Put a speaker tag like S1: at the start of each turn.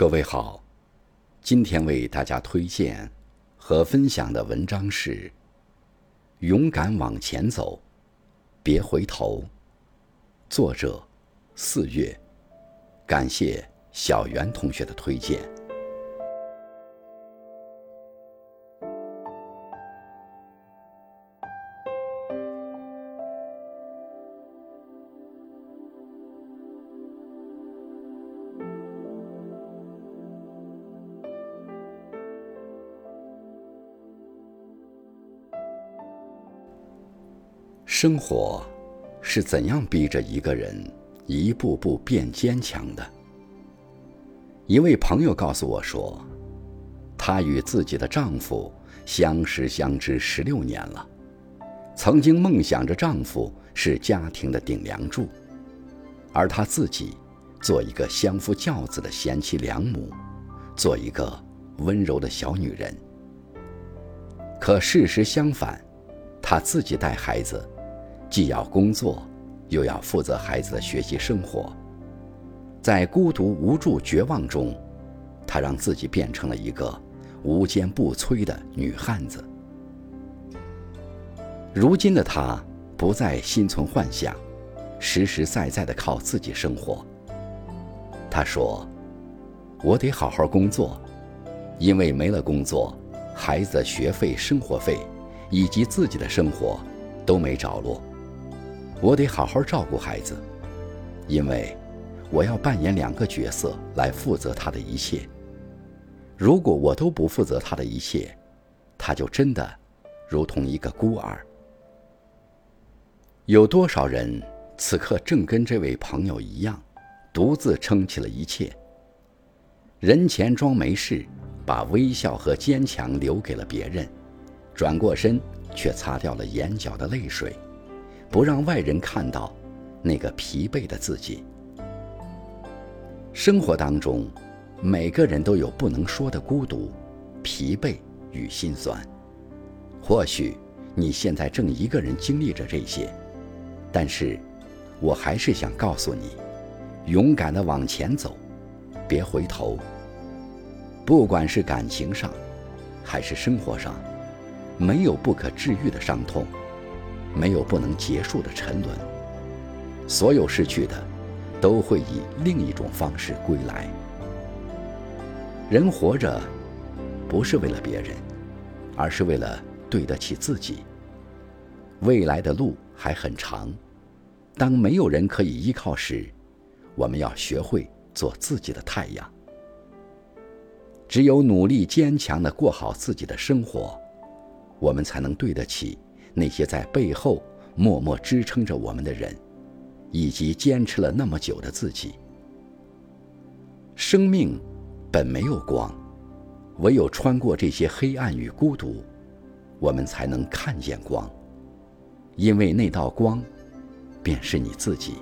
S1: 各位好，今天为大家推荐和分享的文章是《勇敢往前走，别回头》。作者：四月，感谢小袁同学的推荐。生活是怎样逼着一个人一步步变坚强的？一位朋友告诉我说，她与自己的丈夫相识相知十六年了，曾经梦想着丈夫是家庭的顶梁柱，而她自己做一个相夫教子的贤妻良母，做一个温柔的小女人。可事实相反，她自己带孩子。既要工作，又要负责孩子的学习生活，在孤独、无助、绝望中，她让自己变成了一个无坚不摧的女汉子。如今的她不再心存幻想，实实在在的靠自己生活。她说：“我得好好工作，因为没了工作，孩子的学费、生活费，以及自己的生活，都没着落。”我得好好照顾孩子，因为我要扮演两个角色来负责他的一切。如果我都不负责他的一切，他就真的如同一个孤儿。有多少人此刻正跟这位朋友一样，独自撑起了一切？人前装没事，把微笑和坚强留给了别人，转过身却擦掉了眼角的泪水。不让外人看到那个疲惫的自己。生活当中，每个人都有不能说的孤独、疲惫与心酸。或许你现在正一个人经历着这些，但是，我还是想告诉你：勇敢的往前走，别回头。不管是感情上，还是生活上，没有不可治愈的伤痛。没有不能结束的沉沦，所有失去的，都会以另一种方式归来。人活着，不是为了别人，而是为了对得起自己。未来的路还很长，当没有人可以依靠时，我们要学会做自己的太阳。只有努力坚强的过好自己的生活，我们才能对得起。那些在背后默默支撑着我们的人，以及坚持了那么久的自己。生命本没有光，唯有穿过这些黑暗与孤独，我们才能看见光。因为那道光，便是你自己。